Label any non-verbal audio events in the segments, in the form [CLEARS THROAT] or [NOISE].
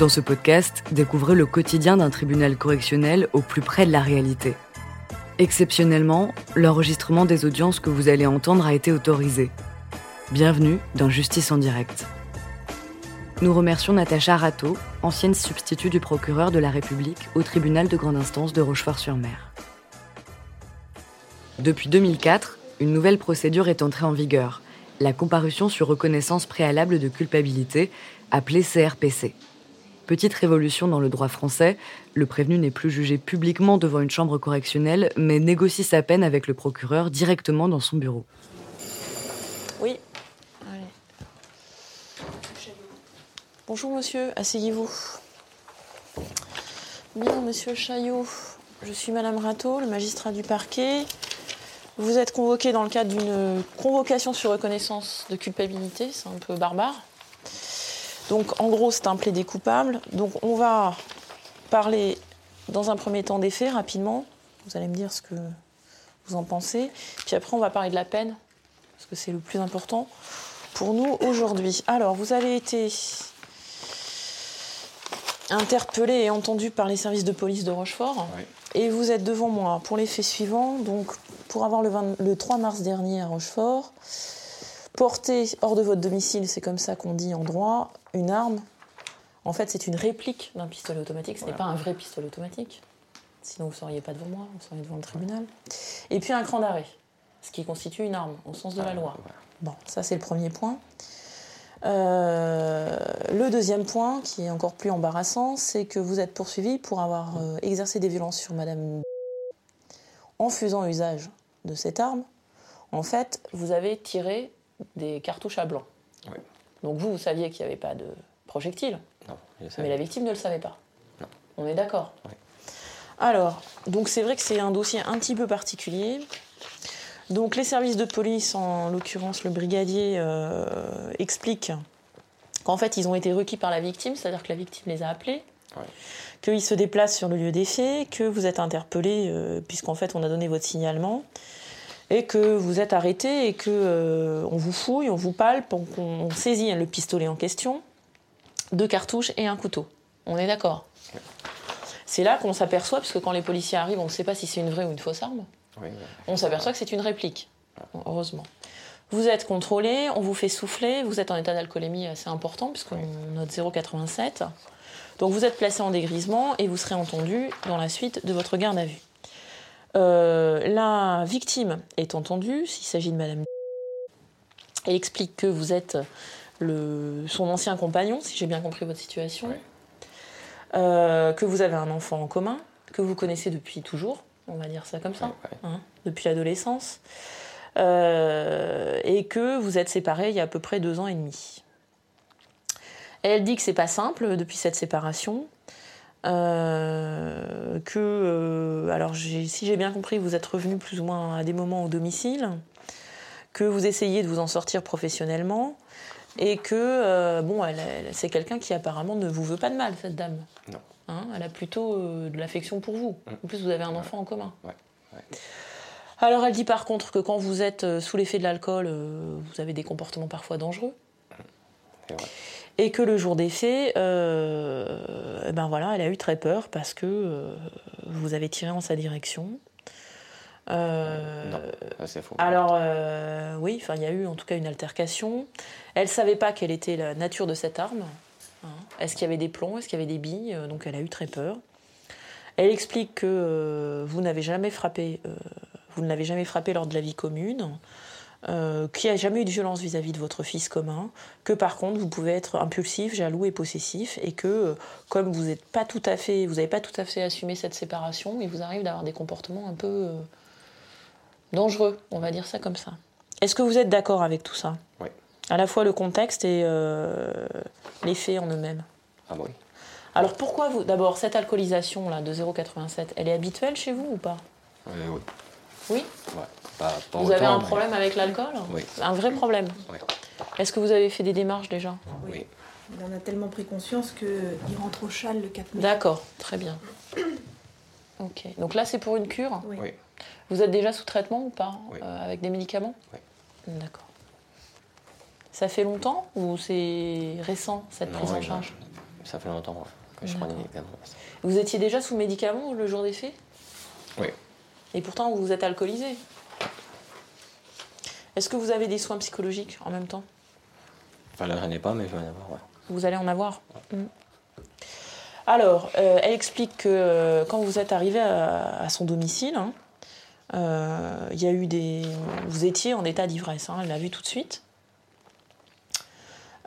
Dans ce podcast, découvrez le quotidien d'un tribunal correctionnel au plus près de la réalité. Exceptionnellement, l'enregistrement des audiences que vous allez entendre a été autorisé. Bienvenue dans Justice en direct. Nous remercions Natacha Rato, ancienne substitut du procureur de la République au tribunal de grande instance de Rochefort-sur-Mer. Depuis 2004, une nouvelle procédure est entrée en vigueur, la comparution sur reconnaissance préalable de culpabilité, appelée CRPC. Petite révolution dans le droit français, le prévenu n'est plus jugé publiquement devant une chambre correctionnelle, mais négocie sa peine avec le procureur directement dans son bureau. Oui. Bonjour monsieur, asseyez-vous. Bien, monsieur Chaillot, je suis madame Rateau, le magistrat du parquet. Vous êtes convoqué dans le cadre d'une convocation sur reconnaissance de culpabilité, c'est un peu barbare. Donc en gros, c'est un plaidé coupable. Donc on va parler dans un premier temps des faits rapidement. Vous allez me dire ce que vous en pensez. Puis après, on va parler de la peine, parce que c'est le plus important pour nous aujourd'hui. Alors, vous avez été interpellé et entendu par les services de police de Rochefort. Et vous êtes devant moi pour les faits suivants. Donc, pour avoir le, le 3 mars dernier à Rochefort, porter hors de votre domicile, c'est comme ça qu'on dit en droit, une arme. En fait, c'est une réplique d'un pistolet automatique. Ce n'est pas un vrai pistolet automatique. Sinon, vous ne seriez pas devant moi, vous seriez devant le tribunal. Et puis un cran d'arrêt, ce qui constitue une arme au sens de la loi. Bon, ça c'est le premier point. Euh, le deuxième point, qui est encore plus embarrassant, c'est que vous êtes poursuivi pour avoir euh, exercé des violences sur Madame en faisant usage de cette arme. En fait, vous avez tiré des cartouches à blanc. Donc vous, vous saviez qu'il n'y avait pas de projectile. Non, mais la victime ne le savait pas. Non. On est d'accord Alors, donc c'est vrai que c'est un dossier un petit peu particulier. Donc les services de police, en l'occurrence le brigadier, euh, expliquent qu'en fait ils ont été requis par la victime, c'est-à-dire que la victime les a appelés, qu'ils se déplacent sur le lieu des faits, que vous êtes interpellé euh, puisqu'en fait on a donné votre signalement, et que vous êtes arrêté et que euh, on vous fouille, on vous palpe, on, saisit le pistolet en question, deux cartouches et un couteau. On est d'accord? C'est là qu'on s'aperçoit, parce que quand les policiers arrivent, on ne sait pas si c'est une vraie ou une fausse arme. On s'aperçoit que c'est une réplique, heureusement. Vous êtes contrôlé, on vous fait souffler, vous êtes en état d'alcoolémie assez important, puisqu'on note 0,87. Donc vous êtes placé en dégrisement et vous serez entendu dans la suite de votre garde à vue. Euh, la victime est entendue, s'il s'agit de Madame. Elle explique que vous êtes le, son ancien compagnon, si j'ai bien compris votre situation, euh, que vous avez un enfant en commun, que vous connaissez depuis toujours, on va dire ça comme ça, hein, depuis l'adolescence, euh, et que vous êtes séparés il y a à peu près deux ans et demi. Elle dit que c'est pas simple depuis cette séparation, euh, que, euh, alors si j'ai bien compris, vous êtes revenu plus ou moins à des moments au domicile, que vous essayez de vous en sortir professionnellement, et que, euh, bon, elle, c'est quelqu'un qui apparemment ne vous veut pas de mal, cette dame. Non. Hein, elle a plutôt de l'affection pour vous. Mm. En plus, vous avez un enfant en commun. Ouais. Alors, elle dit par contre que quand vous êtes sous l'effet de l'alcool, vous avez des comportements parfois dangereux. Et que le jour des faits, euh, eh ben voilà, elle a eu très peur parce que euh, vous avez tiré en sa direction. Euh, non, c'est faux. Alors oui, enfin il y a eu en tout cas une altercation. Elle savait pas quelle était la nature de cette arme. Hein. Est-ce qu'il y avait des plombs, est-ce qu'il y avait des billes Donc elle a eu très peur. Elle explique que vous n'avez jamais frappé, vous ne l'avez jamais frappé lors de la vie commune. Euh, qu'il n'y a jamais eu de violence vis-à-vis de votre fils commun, que par contre vous pouvez être impulsif, jaloux et possessif, et que euh, comme vous n'êtes pas tout à fait, vous n'avez pas tout à fait assumé cette séparation, il vous arrive d'avoir des comportements un peu euh, dangereux, on va dire ça comme ça. Est-ce que vous êtes d'accord avec tout ça? Oui. À la fois le contexte et les faits en eux-mêmes. Ah oui. Alors pourquoi vous, d'abord cette alcoolisation là de 0,87, elle est habituelle chez vous ou pas? Oui. Oui. Ouais vous avez un problème avec l'alcool? Oui. Un vrai problème? Oui. Est-ce que vous avez fait des démarches déjà? Oui. Il en a tellement pris conscience qu'il rentre au châle le 4 mai. D'accord, très bien. [CLEARS THROAT] Ok. Donc là, c'est pour une cure? Oui. Vous êtes déjà sous traitement ou pas Oui. euh, Avec des médicaments? Oui. D'accord. Ça fait longtemps ou c'est récent cette Non, prise en charge? Ça fait longtemps que je prends des médicaments. Vous étiez déjà sous médicaments le jour des faits? Et pourtant, vous vous êtes alcoolisé. Est-ce que vous avez des soins psychologiques en même temps? Enfin là, j'en ai pas, mais je vais en avoir, ouais. Vous allez en avoir? Alors, euh, elle explique que euh, quand vous êtes arrivé à, à son domicile, hein, euh, il y a eu des. Vous étiez en état d'ivresse, hein, elle l'a vu tout de suite.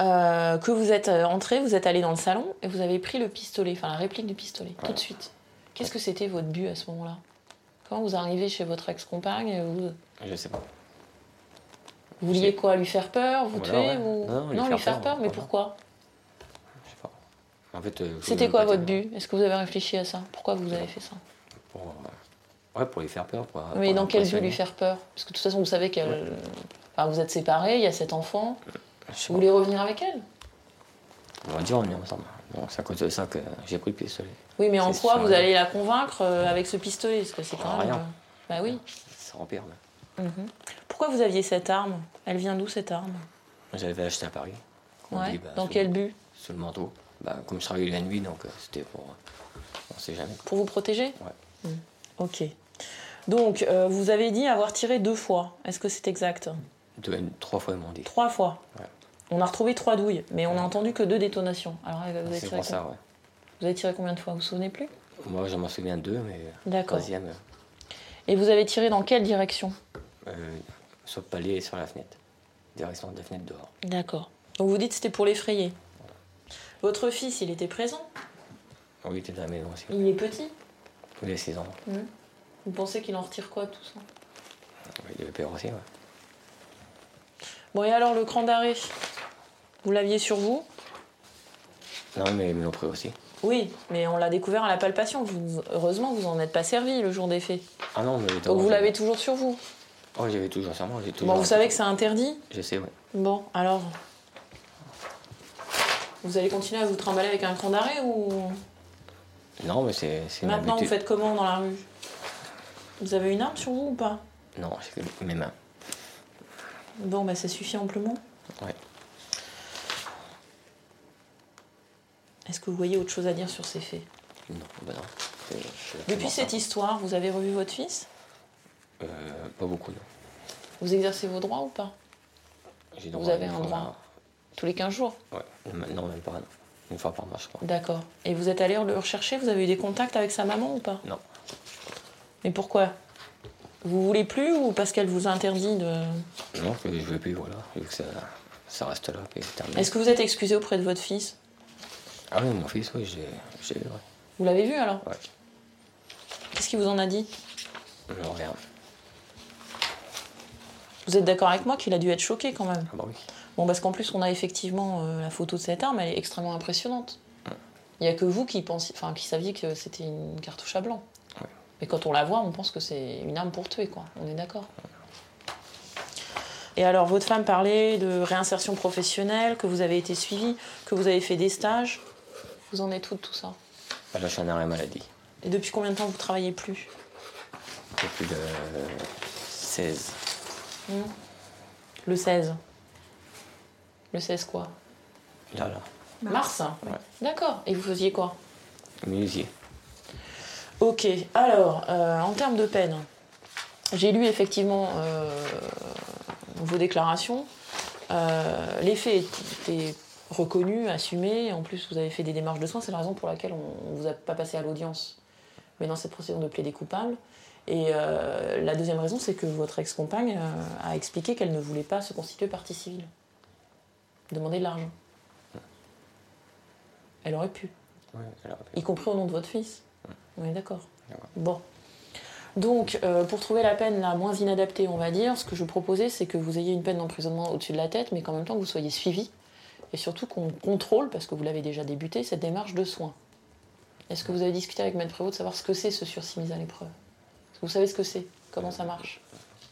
Euh, que vous êtes entré, vous êtes allé dans le salon et vous avez pris le pistolet, enfin la réplique du pistolet, tout de suite. Qu'est-ce que c'était votre but à ce moment-là? Quand vous arrivez chez votre ex-compagne, vous, Je sais pas. vous vouliez quoi Lui faire peur Vous Voilà, tuer ouais. Non, lui faire peur, mais pourquoi? Je sais pas. En fait, euh, C'était quoi votre dire. but? Est-ce que vous avez réfléchi à ça? Pourquoi vous avez fait ça? Pour, euh, Ouais, pour lui faire peur. Pour, Mais pour dans quel but lui faire peur? Parce que de toute façon, vous savez qu'elle. Enfin, vous êtes séparés, il y a cet enfant. Vous voulez revenir avec elle? On va dire on est ensemble. Donc c'est à cause de ça que j'ai pris le pistolet. Oui, mais en C'est quoi vous allez la convaincre euh, avec ce pistolet? Parce que c'est quand même. rien. euh, Bah oui. Ça empire. mais. Mhm. Pourquoi vous aviez cette arme? Elle vient d'où cette arme? J'avais acheté à Paris. Ouais. dit, bah, Dans quel but? Sous le manteau. Bah, comme je travaillais la nuit, donc euh, c'était pour. on sait jamais. Pour vous protéger? Ouais. Mhm. Ok. Donc, euh, vous avez dit avoir tiré deux fois. Est-ce que c'est exact? Deux, trois fois, ils m'ont dit. Trois fois. Ouais. On a retrouvé trois douilles, mais on a entendu que deux détonations. Alors, vous avez, C'est tiré ça, ouais. vous avez tiré combien de fois Vous vous souvenez plus? Moi, je m'en souviens de deux, mais. D'accord. Troisième, euh, Et vous avez tiré dans quelle direction? Euh, sur le palier et sur la fenêtre. Direction de la fenêtre dehors. D'accord. Donc vous dites que c'était pour l'effrayer. Votre fils, il était présent? Oui, il était dans la maison aussi. Il est petit? Il avait 6 ans. Vous pensez qu'il en retire quoi, tout ça? Il avait peur aussi, ouais. Bon, et alors le cran d'arrêt? Vous l'aviez sur vous? Non, mais ils l'ont pris aussi. Oui, mais on l'a découvert à la palpation. Vous- heureusement, vous en êtes pas servi le jour des faits. Ah non, mais. Donc vous l'avez toujours sur vous. Oh, j'avais toujours sur moi. j'ai toujours Bon, vous savez que c'est interdit? Je sais, oui. Bon, alors. Vous allez continuer à vous trimballer avec un cran d'arrêt ou? Non, mais c'est. Maintenant, vous faites comment dans la rue? Vous avez une arme sur vous ou pas? Non, j'ai mes mains. Bon, bah ça suffit amplement. Ouais. Est-ce que vous voyez autre chose à dire sur ces faits? Non, bah non. C'est Depuis cette ça. histoire, vous avez revu votre fils? Euh, pas beaucoup, non. Vous exercez vos droits ou pas? J'ai Vous avez un droit Tous les 15 jours? Ouais. Non, même pas. non. Une fois par mois, je crois. D'accord. Et vous êtes allé le rechercher? Vous avez eu des contacts avec sa maman ou pas? Non. Mais pourquoi? Vous voulez plus ou parce qu'elle vous interdit de. Non, que je veux plus, voilà. Que ça, ça reste là, puis c'est terminé. Est-ce que vous êtes excusé auprès de votre fils? Ah oui, mon fils, oui, j'ai ouais. Vous l'avez vu alors Ouais. Qu'est-ce qu'il vous en a dit Non, rien. Vous êtes d'accord avec moi qu'il a dû être choqué quand même Ah bah oui. Bon, parce qu'en plus, on a effectivement euh, la photo de cette arme, elle est extrêmement impressionnante. Il n'y a que vous qui, pensiez, enfin, qui saviez que c'était une cartouche à blanc. Ouais. Mais quand on la voit, on pense que c'est une arme pour tuer, quoi. On est d'accord. Et alors, votre femme parlait de réinsertion professionnelle, que vous avez été suivi, que vous avez fait des stages. Vous en êtes où de tout ça Bah, là, je suis en arrêt maladie. Et depuis combien de temps vous travaillez plus Depuis le 16. Le 16. Le 16 quoi Là, là. Mars, Ouais. D'accord. Et vous faisiez quoi Menuisier. Ok, alors, euh, en termes de peine, j'ai lu effectivement euh, vos déclarations. Euh, les faits étaient reconnus, assumés. En plus, vous avez fait des démarches de soins. C'est la raison pour laquelle on ne vous a pas passé à l'audience. Mais dans cette procédure de plaider coupable. Et euh, la deuxième raison, c'est que votre ex-compagne euh, a expliqué qu'elle ne voulait pas se constituer partie civile. Demander de l'argent. Elle aurait pu y compris au nom de votre fils. On est d'accord. Bon. Donc, euh, pour trouver la peine la moins inadaptée, on va dire, ce que je proposais, c'est que vous ayez une peine d'emprisonnement au-dessus de la tête, mais qu'en même temps que vous soyez suivi, et surtout qu'on contrôle, parce que vous l'avez déjà débuté, cette démarche de soins. Est-ce que vous avez discuté avec Maître Prévost de savoir ce que c'est ce sursis mise à l'épreuve? Est-ce que vous savez ce que c'est? Comment ça marche?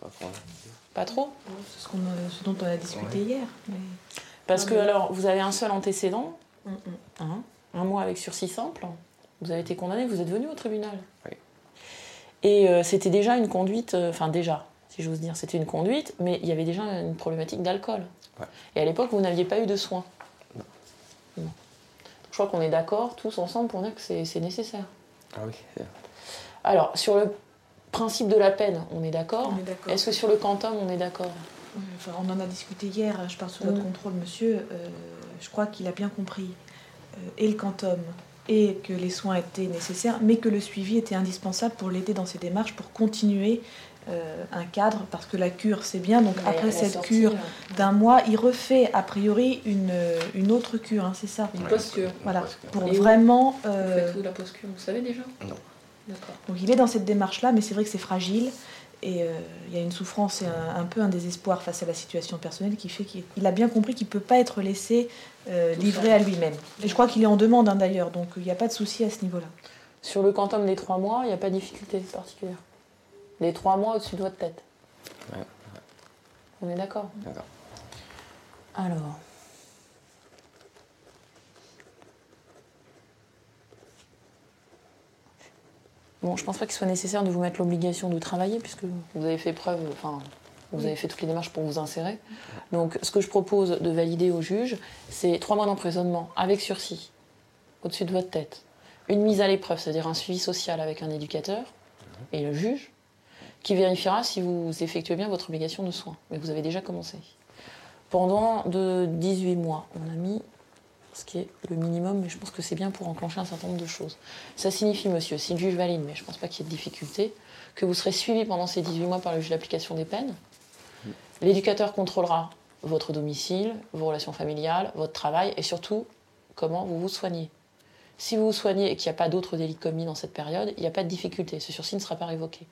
Pas trop. Pas trop? C'est ce, qu'on a- ce dont on a discuté hier. mais- Parce Non, que mais- alors, vous avez un seul antécédent, Mm, mm. Hein un mois avec sursis simple. Vous avez été condamné, vous êtes venu au tribunal. Oui. Et euh, c'était déjà une conduite, euh, enfin déjà, si j'ose dire, c'était une conduite, mais il y avait déjà une problématique d'alcool. Ouais. Et à l'époque, vous n'aviez pas eu de soins. Non. Bon. Je crois qu'on est d'accord tous ensemble pour dire que c'est nécessaire. Ah oui. Alors, sur le principe de la peine, on est d'accord. On est d'accord. Est-ce que sur le quantum, on est d'accord? Enfin, on en a discuté hier, je pars sous votre Mm. contrôle, monsieur. Euh, je crois qu'il a bien compris, euh, et le quantum, et que les soins étaient nécessaires, mais que le suivi était indispensable pour l'aider dans ses démarches, pour continuer euh, un cadre, parce que la cure, c'est bien. Donc Mais après cette sortie, cure euh, d'un mois, il refait a priori une, une autre cure, hein, c'est ça? Une post-cure. Voilà, pour Et vraiment... Vous euh, faites où la post-cure? Vous savez déjà? Non. D'accord. Donc il est dans cette démarche-là, mais c'est vrai que c'est fragile. Et euh, il y a une souffrance et un, un peu un désespoir face à la situation personnelle qui fait qu'il il a bien compris qu'il ne peut pas être laissé euh, livré à lui-même. Et je crois qu'il est en demande hein, d'ailleurs, donc il n'y a pas de souci à ce niveau-là. Sur le quantum des trois mois, il n'y a pas de difficulté particulière. Les trois mois au-dessus de votre tête. Ouais. On est d'accord? D'accord. Alors. Bon, je pense pas qu'il soit nécessaire de vous mettre l'obligation de travailler, puisque vous avez fait preuve, enfin, vous avez fait toutes les démarches pour vous insérer. Donc, ce que je propose de valider au juge, c'est trois mois d'emprisonnement avec sursis, au-dessus de votre tête. Une mise à l'épreuve, c'est-à-dire un suivi social avec un éducateur et le juge, qui vérifiera si vous effectuez bien votre obligation de soins. Mais vous avez déjà commencé pendant de 18 mois. On a mis ce qui est le minimum, mais je pense que c'est bien pour enclencher un certain nombre de choses. Ça signifie, monsieur, si le juge valide, mais je ne pense pas qu'il y ait de difficulté, que vous serez suivi pendant ces 18 mois par le juge d'application des peines. L'éducateur contrôlera votre domicile, vos relations familiales, votre travail et surtout comment vous vous soignez. Si vous vous soignez et qu'il n'y a pas d'autres délits commis dans cette période, il n'y a pas de difficulté. Ce sursis ne sera pas révoqué.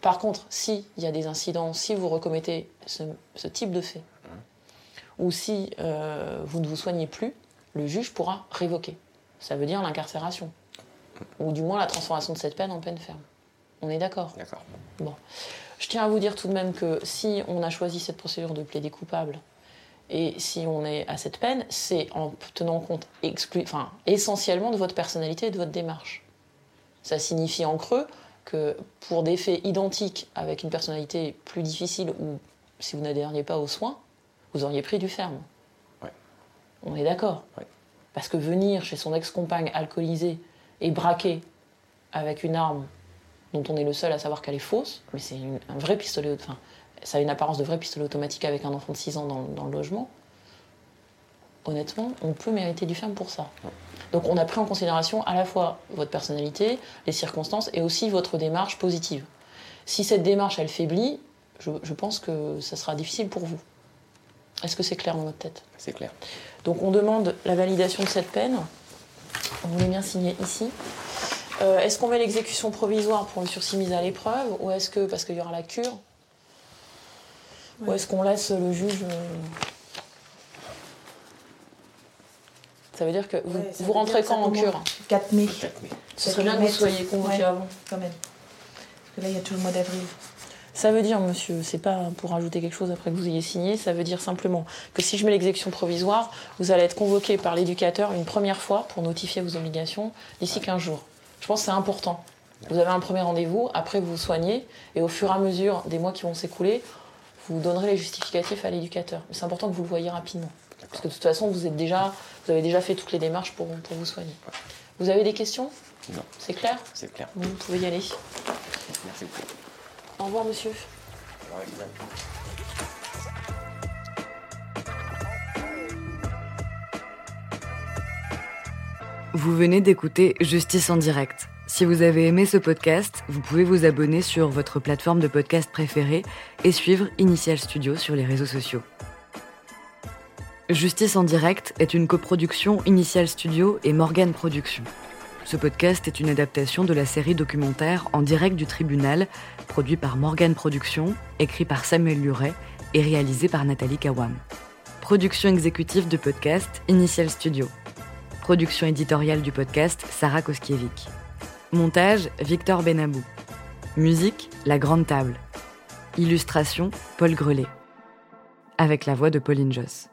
Par contre, s'il y a des incidents, si vous recommettez ce, ce type de fait, ou si euh, vous ne vous soignez plus, le juge pourra révoquer. Ça veut dire l'incarcération, ou du moins la transformation de cette peine en peine ferme. On est d'accord D'accord. Je tiens à vous dire tout de même que si on a choisi cette procédure de plaider coupable, et si on est à cette peine, c'est en tenant compte exclu- enfin, essentiellement de votre personnalité et de votre démarche. Ça signifie en creux que pour des faits identiques avec une personnalité plus difficile ou si vous n'adhériez pas aux soins, vous auriez pris du ferme. On est d'accord Ouais. Parce que venir chez son ex-compagne alcoolisée et braquer avec une arme dont on est le seul à savoir qu'elle est fausse, mais c'est un vrai pistolet, enfin, ça a une apparence de vrai pistolet automatique avec un enfant de 6 ans dans, dans le logement. Honnêtement, on peut mériter du ferme pour ça. Donc on a pris en considération à la fois votre personnalité, les circonstances et aussi votre démarche positive. Si cette démarche, elle faiblit, je, je pense que ça sera difficile pour vous. Est-ce que c'est clair dans votre tête? C'est clair. Donc on demande la validation de cette peine. On voulait bien signer ici. Euh, est-ce qu'on met l'exécution provisoire pour le sursis mise à l'épreuve ou est-ce que, parce qu'il y aura la cure, ou est-ce qu'on laisse le juge... euh, Ça veut dire que vous, Ouais, rentrez quand en cure 4 mai, Peut-être, mais Ce serait bien que vous soyez convoqué Ouais. avant. quand même. Parce que là, il y a toujours le mois d'avril. Ça veut dire, monsieur, c'est pas pour rajouter quelque chose après que vous ayez signé, ça veut dire simplement que si je mets l'exécution provisoire, vous allez être convoqué par l'éducateur une première fois pour notifier vos obligations d'ici 15 jours. Je pense que c'est important. Vous avez un premier rendez-vous, après vous vous soignez, et au fur et à mesure des mois qui vont s'écouler, vous donnerez les justificatifs à l'éducateur. Mais c'est important que vous le voyez rapidement. Parce que de toute façon, vous, êtes déjà, vous avez déjà fait toutes les démarches pour, pour vous soigner. Vous avez des questions? Non. C'est clair? C'est clair. Vous pouvez y aller. Merci beaucoup. Au revoir, monsieur. Vous venez d'écouter Justice en direct. Si vous avez aimé ce podcast, vous pouvez vous abonner sur votre plateforme de podcast préférée et suivre Initial Studio sur les réseaux sociaux. Justice en direct est une coproduction Initial Studio et Morgan Productions. Ce podcast est une adaptation de la série documentaire En direct du tribunal, produit par Morgan Productions, écrit par Samuel Luret et réalisé par Nathalie Kawam. Production exécutive de podcast Initial Studio. Production éditoriale du podcast Sarah Koskiewicz. Montage Victor Benabou. Musique La Grande Table. Illustration Paul Grelet. Avec la voix de Pauline Joss.